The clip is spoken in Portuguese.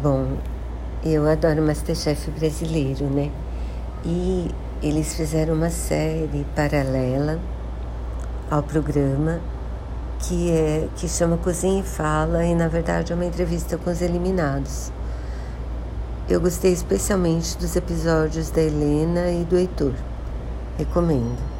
Bom, eu adoro Masterchef brasileiro, né? E eles fizeram uma série paralela ao programa que é que chama Cozinha e Fala e na verdade é uma entrevista com os eliminados. Eu gostei especialmente dos episódios da Helena e do Heitor. Recomendo.